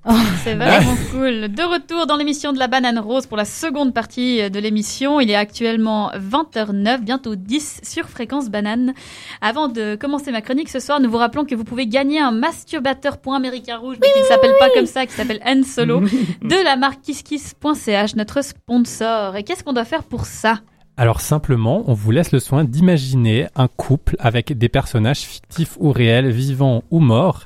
Speaker 2: C'est vraiment cool. De retour dans l'émission de la banane rose pour la seconde partie de l'émission. Il est actuellement 20h09, bientôt 10 sur fréquence banane. Avant de commencer ma chronique ce soir, nous vous rappelons que vous pouvez gagner un masturbateur point américain rouge, mais qui ne s'appelle pas comme ça, qui s'appelle Han Solo, de la marque KissKiss.ch, notre sponsor. Et qu'est-ce qu'on doit faire pour ça?
Speaker 3: Alors simplement, on vous laisse le soin d'imaginer un couple avec des personnages fictifs ou réels, vivants ou morts.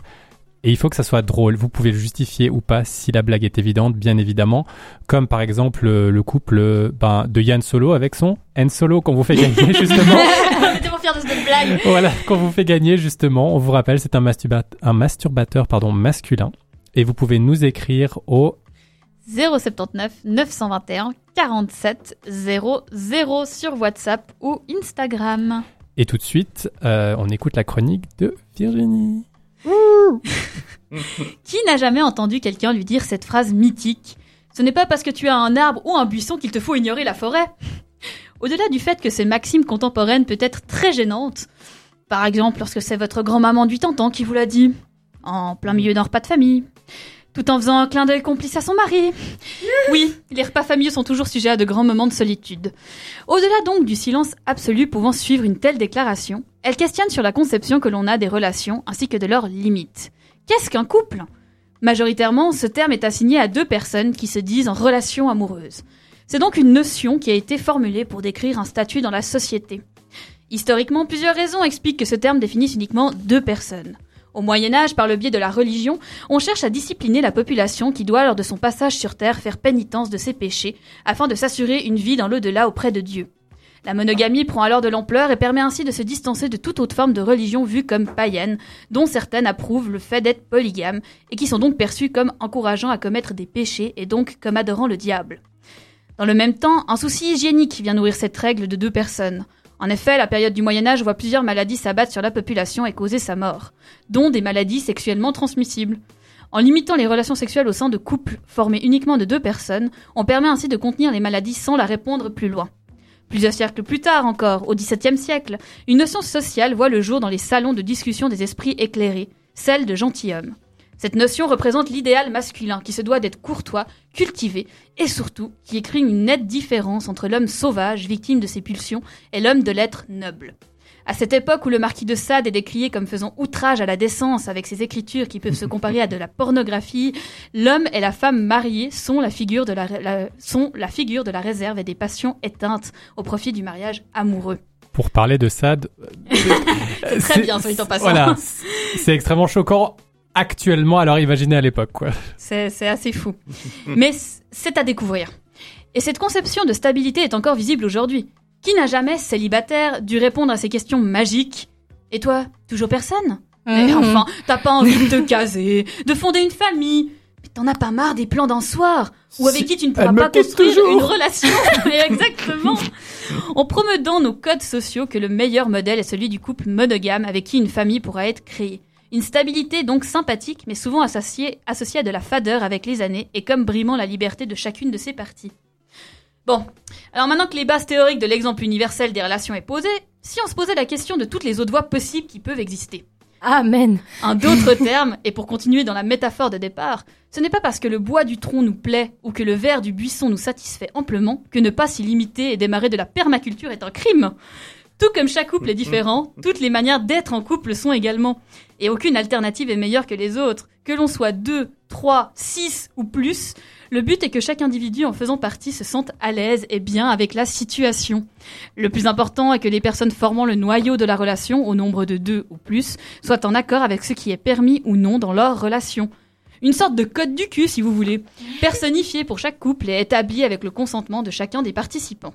Speaker 3: Et il faut que ça soit drôle. Vous pouvez le justifier ou pas si la blague est évidente, bien évidemment. Comme par exemple euh, le couple euh, ben, de Yann Solo avec son Han Solo qu'on vous fait gagner justement.
Speaker 2: De cette blague.
Speaker 3: voilà, qu'on vous fait gagner justement. On vous rappelle, c'est un, masturba- un masturbateur pardon, masculin. Et vous pouvez nous écrire au
Speaker 2: 079 921 47 00 sur WhatsApp ou Instagram.
Speaker 3: Et tout de suite, euh, on écoute la chronique de Virginie.
Speaker 2: Qui n'a jamais entendu quelqu'un lui dire cette phrase mythique? Ce n'est pas parce que tu as un arbre ou un buisson qu'il te faut ignorer la forêt. Au-delà du fait que ces maximes contemporaines peut être très gênantes, par exemple lorsque c'est votre grand-maman du Tantan qui vous l'a dit, en plein milieu d'un repas de famille, tout en faisant un clin d'œil complice à son mari. Oui, les repas familiaux sont toujours sujets à de grands moments de solitude. Au-delà donc du silence absolu pouvant suivre une telle déclaration, elle questionne sur la conception que l'on a des relations ainsi que de leurs limites. Qu'est-ce qu'un couple? Majoritairement, ce terme est assigné à deux personnes qui se disent en relation amoureuse. C'est donc une notion qui a été formulée pour décrire un statut dans la société. Historiquement, plusieurs raisons expliquent que ce terme définisse uniquement deux personnes. Au Moyen Âge, par le biais de la religion, on cherche à discipliner la population qui doit, lors de son passage sur Terre, faire pénitence de ses péchés, afin de s'assurer une vie dans l'au-delà auprès de Dieu. La monogamie prend alors de l'ampleur et permet ainsi de se distancer de toute autre forme de religion vue comme païenne, dont certaines approuvent le fait d'être polygame, et qui sont donc perçues comme encourageant à commettre des péchés et donc comme adorant le diable. Dans le même temps, un souci hygiénique vient nourrir cette règle de deux personnes. En effet, la période du Moyen Âge voit plusieurs maladies s'abattre sur la population et causer sa mort, dont des maladies sexuellement transmissibles. En limitant les relations sexuelles au sein de couples formés uniquement de deux personnes, on permet ainsi de contenir les maladies sans la répandre plus loin. Plusieurs siècles plus tard encore, au XVIIe siècle, une notion sociale voit le jour dans les salons de discussion des esprits éclairés, celle de gentilhomme. Cette notion représente l'idéal masculin qui se doit d'être courtois, cultivé et surtout qui écrit une nette différence entre l'homme sauvage, victime de ses pulsions, et l'homme de l'être noble. À cette époque où le marquis de Sade est décrié comme faisant outrage à la décence avec ses écritures qui peuvent se comparer à de la pornographie, l'homme et la femme mariés sont la figure de la, la- sont la figure de la réserve et des passions éteintes au profit du mariage amoureux.
Speaker 3: Pour parler de Sade,
Speaker 2: C'est très bien, soit dit en passant.
Speaker 3: Voilà, c'est extrêmement choquant actuellement, alors imaginez à l'époque, quoi.
Speaker 2: C'est assez fou. Mais c'est à découvrir. Et cette conception de stabilité est encore visible aujourd'hui. Qui n'a jamais, célibataire, dû répondre à ces questions magiques? Et toi, toujours personne? Mais
Speaker 1: Mhm.
Speaker 2: enfin, t'as pas envie de te caser, de fonder une famille Mais t'en as pas marre des plans d'un soir? Ou avec qui tu ne pourras pas construire
Speaker 4: toujours.
Speaker 2: une relation Mais Exactement En promeudant nos codes sociaux que le meilleur modèle est celui du couple monogame avec qui une famille pourra être créée. Une stabilité donc sympathique, mais souvent associée, associée à de la fadeur avec les années et comme brimant la liberté de chacune de ses parties. Bon, alors maintenant que les bases théoriques de l'exemple universel des relations est posée, si on se posait la question de toutes les autres voies possibles qui peuvent exister.
Speaker 1: Amen.
Speaker 2: Un d'autres termes, et pour continuer dans la métaphore de départ, ce n'est pas parce que le bois du tronc nous plaît ou que le verre du buisson nous satisfait amplement que ne pas s'y limiter et démarrer de la permaculture est un crime. Tout comme chaque couple est différent, toutes les manières d'être en couple sont également. Et aucune alternative est meilleure que les autres. Que l'on soit deux, trois, six ou plus, le but est que chaque individu en faisant partie se sente à l'aise et bien avec la situation. Le plus important est que les personnes formant le noyau de la relation, au nombre de deux ou plus, soient en accord avec ce qui est permis ou non dans leur relation. Une sorte de code du cul, si vous voulez, personnifié pour chaque couple et établi avec le consentement de chacun des participants.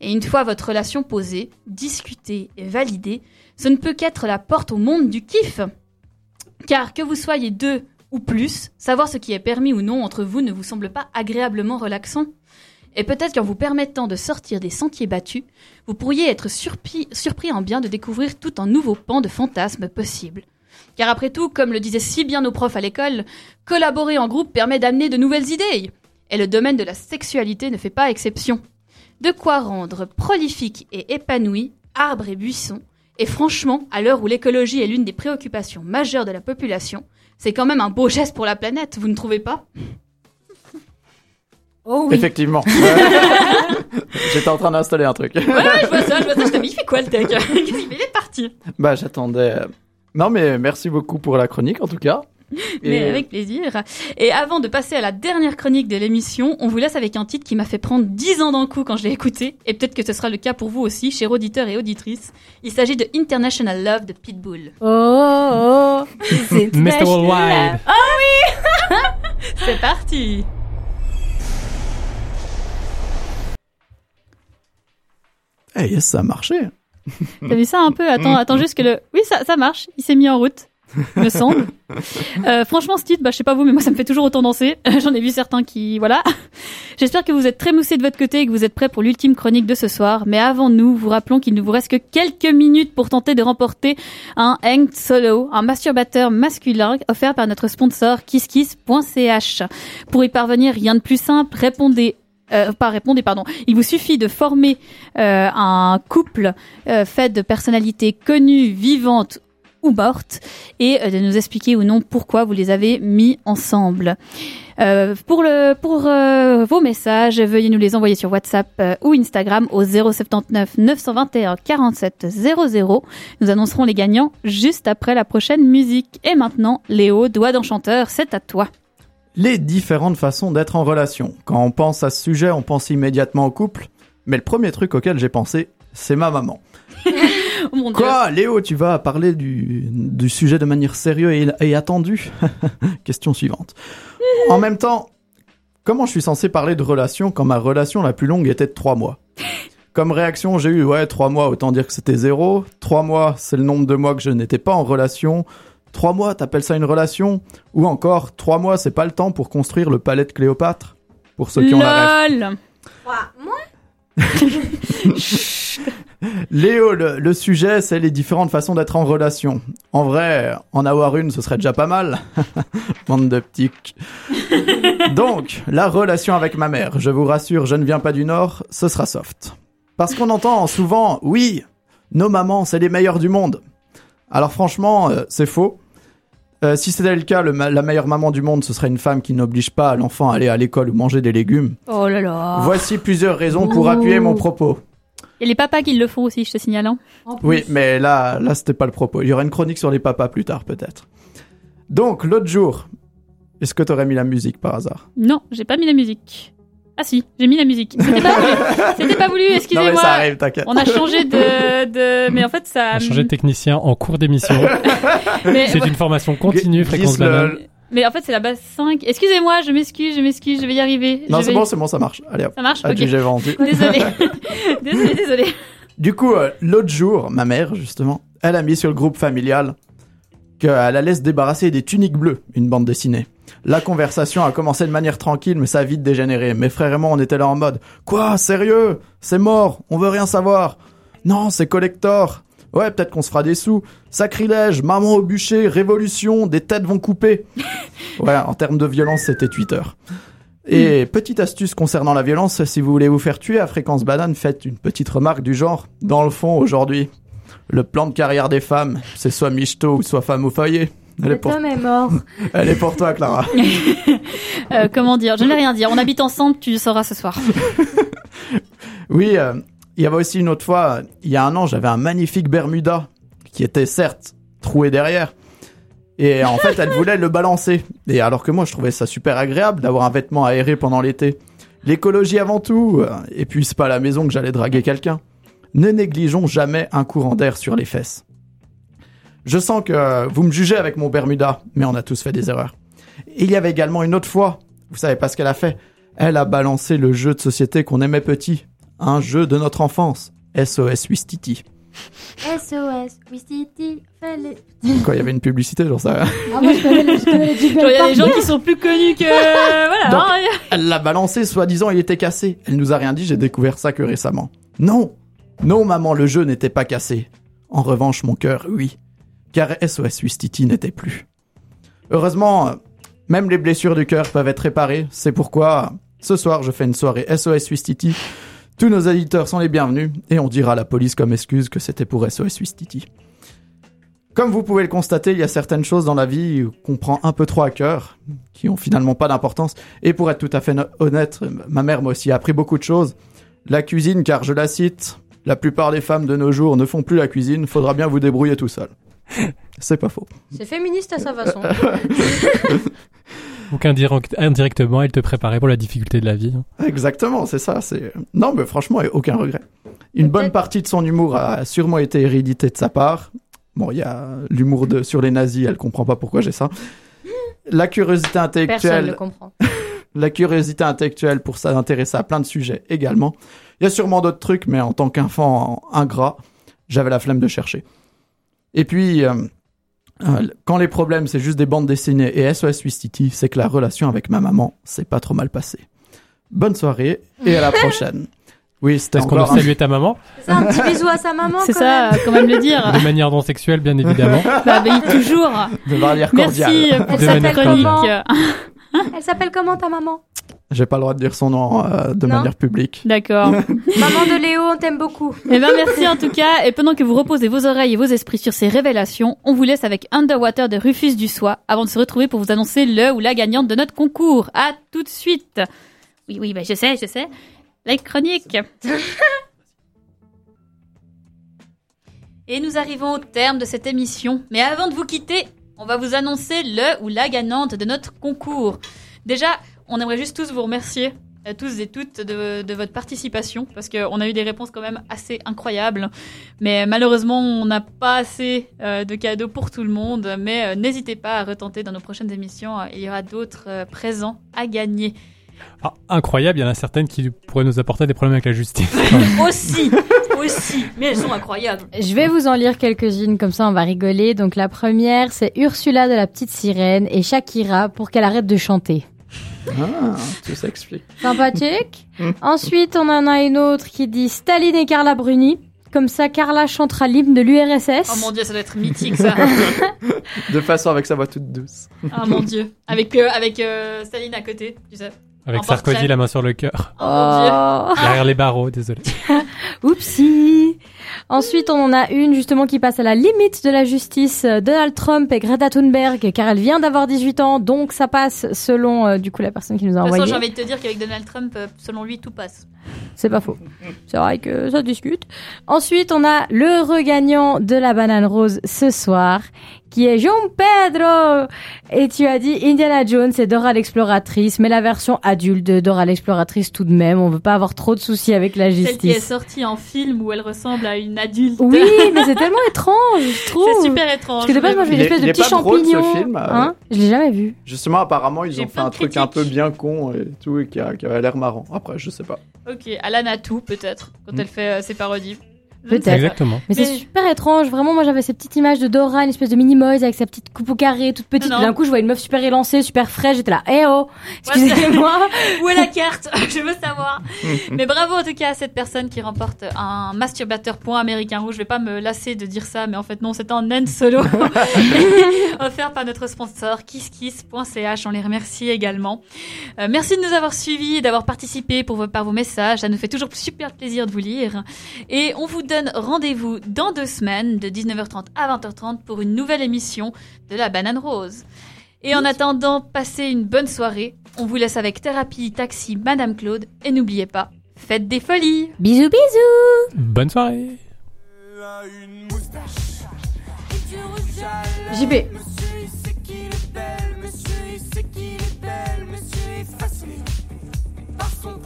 Speaker 2: Et une fois votre relation posée, discutée et validée, ce ne peut qu'être la porte au monde du kiff. Car que vous soyez deux ou plus, savoir ce qui est permis ou non entre vous ne vous semble pas agréablement relaxant Et peut-être qu'en vous permettant de sortir des sentiers battus, vous pourriez être surpris, surpris en bien de découvrir tout un nouveau pan de fantasmes possibles. Car après tout, comme le disaient si bien nos profs à l'école, collaborer en groupe permet d'amener de nouvelles idées. Et le domaine de la sexualité ne fait pas exception. De quoi rendre prolifique et épanoui arbres et buissons. Et franchement, à l'heure où l'écologie est l'une des préoccupations majeures de la population, c'est quand même un beau geste pour la planète, vous ne trouvez pas?
Speaker 1: Oh oui.
Speaker 4: Effectivement. J'étais en train d'installer un truc.
Speaker 2: Ouais, ouais, je vois ça, je vois ça, je t'ai mis, il fait quoi le tech? Il est parti
Speaker 4: bah, j'attendais. euh, Non, mais merci beaucoup pour la chronique, en tout cas.
Speaker 2: Mais avec plaisir. Et avant de passer à la dernière chronique de l'émission, on vous laisse avec un titre qui m'a fait prendre 10 ans d'un coup quand je l'ai écouté, et peut-être que ce sera le cas pour vous aussi, chers auditeurs et auditrices. Il s'agit de International Love de Pitbull.
Speaker 1: Oh, oh, c'est
Speaker 3: Mr. Worldwide.
Speaker 2: C'est parti
Speaker 4: Eh, yes, ça a marché.
Speaker 2: T'as vu ça un peu? Attends, attends juste que le... Oui, ça, ça marche, il s'est mis en route, me semble. Euh, franchement, ce titre, bah, je sais pas vous, mais moi, ça me fait toujours autant danser. J'en ai vu certains qui... Voilà. J'espère que vous êtes très moussés de votre côté et que vous êtes prêts pour l'ultime chronique de ce soir. Mais avant nous, vous rappelons qu'il ne vous reste que quelques minutes pour tenter de remporter un Hang Solo, un masturbateur masculin offert par notre sponsor kisskiss.ch. Pour y parvenir, rien de plus simple, répondez euh, pas répondez, pardon. Il vous suffit de former euh, un couple euh, fait de personnalités connues, vivantes ou mortes, et euh, de nous expliquer ou non pourquoi vous les avez mis ensemble. Euh, pour le pour euh, vos messages, veuillez nous les envoyer sur WhatsApp euh, ou Instagram au 079 921 47 00. Nous annoncerons les gagnants juste après la prochaine musique. Et maintenant, Léo, doigt d'enchanteur, c'est à toi.
Speaker 4: Les différentes façons d'être en relation. Quand on pense à ce sujet, on pense immédiatement au couple. Mais le premier truc auquel j'ai pensé, c'est ma maman.
Speaker 2: Oh mon Dieu.
Speaker 4: Quoi, Léo, tu vas parler du, du sujet de manière sérieuse et, et attendue Question suivante. En même temps, comment je suis censé parler de relation quand ma relation la plus longue était de trois mois? Comme réaction, j'ai eu, ouais, trois mois, autant dire que c'était zéro. Trois mois, c'est le nombre de mois que je n'étais pas en relation. Trois mois, t'appelles ça une relation? Ou encore, trois mois, c'est pas le temps pour construire le palais de Cléopâtre? Pour ceux qui ont la rêve.
Speaker 2: LOL.
Speaker 4: Léo, le, le sujet, c'est les différentes façons d'être en relation. En vrai, en avoir une, ce serait déjà pas mal. Bande de petits. Donc, la relation avec ma mère. Je vous rassure, je ne viens pas du Nord, ce sera soft. Parce qu'on entend souvent, oui, nos mamans, c'est les meilleures du monde. Alors franchement, euh, c'est faux. Euh, si c'était le cas, le la meilleure maman du monde, ce serait une femme qui n'oblige pas l'enfant à aller à l'école ou manger des légumes.
Speaker 2: Oh là là.
Speaker 4: Voici plusieurs raisons pour
Speaker 1: Ouh.
Speaker 4: appuyer mon propos.
Speaker 2: Et les papas qui le font aussi, je te signale. hein.
Speaker 4: Oui, mais là, là, c'était pas le propos. Il y aura une chronique sur les papas plus tard, peut-être. Donc, l'autre jour, est-ce que t'aurais mis la musique par hasard?
Speaker 2: Non, j'ai pas mis la musique. Ah si, j'ai mis la musique. C'était pas voulu. C'était pas voulu,
Speaker 4: Non, mais
Speaker 2: excusez-moi.
Speaker 4: ça arrive, t'inquiète.
Speaker 2: On a changé de, de... Mais en fait, ça...
Speaker 3: On a changé de technicien en cours d'émission.
Speaker 2: Mais,
Speaker 3: C'est une formation continue, fréquence
Speaker 4: le-.
Speaker 2: Mais en fait, c'est la base 5. Excusez-moi, je m'excuse, je m'excuse, je vais y arriver.
Speaker 4: Non, c'est bon, c'est bon, ça marche. Allez hop.
Speaker 2: Ça marche Ok.
Speaker 4: Adieu, j'ai vendu.
Speaker 2: Désolé. désolé, désolé.
Speaker 4: Du coup, euh, l'autre jour, ma mère, justement, elle a mis sur le groupe familial qu'elle allait se débarrasser des tuniques bleues, une bande dessinée. La conversation a commencé de manière tranquille, mais ça a vite dégénéré. Mes frères et moi, on était là en mode Quoi Sérieux? C'est mort On veut rien savoir Non, c'est collector Ouais, peut-être qu'on se fera des sous. Sacrilège, maman au bûcher, révolution, des têtes vont couper. ouais, en termes de violence, c'était Twitter. Et petite astuce concernant la violence, si vous voulez vous faire tuer à fréquence banane, faites une petite remarque du genre. Dans le fond, aujourd'hui, le plan de carrière des femmes, c'est soit michto ou soit femme au foyer. Elle est, pour,
Speaker 1: homme est mort.
Speaker 4: elle est pour toi, Clara.
Speaker 2: Euh, comment dire? Je n'ai rien dire. On habite ensemble, tu le sauras ce soir.
Speaker 4: Oui, euh, il y avait aussi une autre fois, il y a un an, j'avais un magnifique Bermuda qui était certes troué derrière. Et en fait, elle voulait le balancer. Et alors que moi, je trouvais ça super agréable d'avoir un vêtement aéré pendant l'été. L'écologie avant tout. euh, Et puis, c'est pas la maison que j'allais draguer quelqu'un. Ne négligeons jamais un courant d'air sur les fesses. Je sens que euh, vous me jugez avec mon Bermuda, mais on a tous fait des erreurs. Il y avait également une autre fois, vous savez pas ce qu'elle a fait. Elle a balancé le jeu de société qu'on aimait petit. Un jeu de notre enfance. SOS Wistiti.
Speaker 1: SOS, Wistiti, fais-les.
Speaker 4: Quand il y avait une publicité, genre ça.
Speaker 1: Ah, moi, je connais les, je connais les jingles
Speaker 2: Genre, Il y a des gens qui sont plus connus que... Voilà.
Speaker 4: Donc-
Speaker 2: hein.
Speaker 4: Elle l'a balancé, soi-disant il était cassé. Elle nous a rien dit, j'ai découvert ça que récemment. Non Non, maman, le jeu n'était pas cassé. En revanche, mon cœur, oui. Car SOS Wistiti n'était plus. Heureusement, euh, même les blessures du cœur peuvent être réparées. C'est pourquoi, ce soir, je fais une soirée SOS Wistiti. Tous nos éditeurs sont les bienvenus et on dira à la police comme excuse que c'était pour SOS Wistiti. Comme vous pouvez le constater, il y a certaines choses dans la vie qu'on prend un peu trop à cœur, qui ont finalement pas d'importance. Et pour être tout à fait honnête, ma mère m'a aussi appris beaucoup de choses. La cuisine, car je la cite, la plupart des femmes de nos jours ne font plus la cuisine, faudra bien vous débrouiller tout seul. C'est pas faux.
Speaker 1: C'est féministe à sa façon.
Speaker 3: Donc indirect- indirectement, elle te préparait pour la difficulté de la vie. hein.
Speaker 4: Exactement, c'est ça. C'est non, mais franchement, aucun regret. Une bonne partie de son humour a sûrement été hérédité de sa part. Bon, il y a l'humour de sur les nazis, elle comprend pas pourquoi j'ai ça. La curiosité
Speaker 1: Personne ne
Speaker 4: intellectuelle,
Speaker 1: comprend.
Speaker 4: la curiosité intellectuelle pour s'intéresser à plein de sujets également. Il y a sûrement d'autres trucs, mais en tant qu'enfant ingrat, j'avais la flemme de chercher. Et puis, euh, euh, quand les problèmes, c'est juste des bandes dessinées et SOS Wistiti, c'est que la relation avec ma maman s'est pas trop mal passée. Bonne soirée et à la prochaine. Oui, c'était
Speaker 3: Est-ce qu'on doit saluer ta maman
Speaker 1: C'est un petit bisou à sa maman.
Speaker 2: C'est
Speaker 1: quand
Speaker 2: ça,
Speaker 1: même.
Speaker 2: quand même le dire.
Speaker 3: De manière non sexuelle, bien évidemment.
Speaker 2: Bah, bah, toujours.
Speaker 4: de manière cordiale.
Speaker 2: Merci pour
Speaker 1: Elle
Speaker 2: cette
Speaker 3: s'appelle
Speaker 2: chronique.
Speaker 1: comment? Elle s'appelle comment ta maman?
Speaker 4: J'ai pas le droit de dire son nom euh, de
Speaker 1: Non.
Speaker 4: manière publique.
Speaker 2: D'accord.
Speaker 1: Maman de Léo, on t'aime beaucoup.
Speaker 2: Eh ben merci en tout cas. Et pendant que vous reposez vos oreilles et vos esprits sur ces révélations, on vous laisse avec Underwater de Rufus du Soie avant de se retrouver pour vous annoncer le ou la gagnante de notre concours. À tout de suite. Oui, oui, bah, je sais, je sais. La chronique. Et nous arrivons au terme de cette émission. Mais avant de vous quitter, on va vous annoncer le ou la gagnante de notre concours. Déjà, on aimerait juste tous vous remercier, euh, tous et toutes, de, votre participation, parce qu'on a eu des réponses quand même assez incroyables. Mais malheureusement, on n'a pas assez euh, de cadeaux pour tout le monde. Mais euh, n'hésitez pas à retenter dans nos prochaines émissions. Il y aura d'autres présents à gagner.
Speaker 3: Ah, incroyable, il y en a certaines qui pourraient nous apporter des problèmes avec la justice.
Speaker 2: aussi, aussi. Mais elles sont incroyables.
Speaker 1: Je vais vous en lire quelques-unes, comme ça on va rigoler. Donc la première, c'est Ursula de la petite sirène et Shakira pour qu'elle arrête de chanter.
Speaker 4: Ah, tout s'explique.
Speaker 1: Sympathique.
Speaker 4: Mm.
Speaker 1: Ensuite, on en a une autre qui dit Staline et Carla Bruni. Comme ça, Carla chantera l'hymne de l'URSS.
Speaker 2: Oh mon dieu, ça doit être mythique ça.
Speaker 4: De façon avec sa voix toute douce.
Speaker 2: Oh mon dieu. Avec, euh, avec euh, Staline à côté, tu sais.
Speaker 3: Avec
Speaker 2: En
Speaker 3: Sarkozy,
Speaker 2: portrait.
Speaker 3: la main sur le cœur.
Speaker 2: Oh.
Speaker 1: Oh.
Speaker 3: Derrière les barreaux, désolé.
Speaker 1: Oupsie. Ensuite, on en a une justement qui passe à la limite de la justice, Donald Trump et Greta Thunberg, car elle vient d'avoir 18 ans, donc ça passe selon euh, du coup la personne qui nous a
Speaker 2: De toute façon,
Speaker 1: envoyé.
Speaker 2: j'ai envie de te dire qu'avec Donald Trump, euh, selon lui, tout passe.
Speaker 1: C'est pas faux. C'est vrai que ça discute. Ensuite, on a le regagnant de la banane rose ce soir, qui est Jean Pedro. Et tu as dit Indiana Jones et Dora l'exploratrice, mais la version adulte de Dora l'exploratrice tout de même. On veut pas avoir trop de soucis avec la
Speaker 2: Celle qui est
Speaker 1: justice.
Speaker 2: sortie en film où elle ressemble à une adulte.
Speaker 1: Oui, mais c'est tellement étrange, je trouve.
Speaker 2: C'est super étrange.
Speaker 1: Parce que de base, moi, je fais une espèce
Speaker 4: il
Speaker 1: de petit
Speaker 4: drôle, ce
Speaker 1: champignon.
Speaker 4: film, euh.
Speaker 1: Hein je l'ai jamais vu.
Speaker 4: Justement, apparemment, ils
Speaker 2: J'ai
Speaker 4: ont fait un truc un peu bien con et tout, et qui, a- qui avait l'air marrant. Après, je sais pas.
Speaker 2: Ok, Alan a tout peut-être quand
Speaker 3: Mm.
Speaker 2: elle fait euh, ses parodies.
Speaker 1: Peut-être.
Speaker 3: Exactement.
Speaker 1: Mais, c'est super étrange. Vraiment, moi, j'avais ces petites images de Dora, une espèce de mini-moise avec sa petite coupe au carré, toute petite.
Speaker 2: Non.
Speaker 1: D'un coup, je vois une meuf super élancée, super fraîche. J'étais là, eh oh, excusez-moi.
Speaker 2: Où est la carte Je veux savoir. Mais bravo en tout cas à cette personne qui remporte un masturbateur point américain rouge. Je vais pas me lasser de dire ça, mais en fait non, c'est un naine solo offert par notre sponsor kisskiss.ch. On les remercie également. Euh, merci de nous avoir suivis et d'avoir participé pour vos, par vos messages. Ça nous fait toujours super plaisir de vous lire. Et on vous donne rendez-vous dans deux semaines de 19h30 à 20h30 pour une nouvelle émission de la banane rose. Et en attendant, passez une bonne soirée. On vous laisse avec Thérapie Taxi Madame Claude. Et n'oubliez pas, faites des folies
Speaker 1: Bisous, bisous.
Speaker 3: Bonne soirée.
Speaker 1: JB.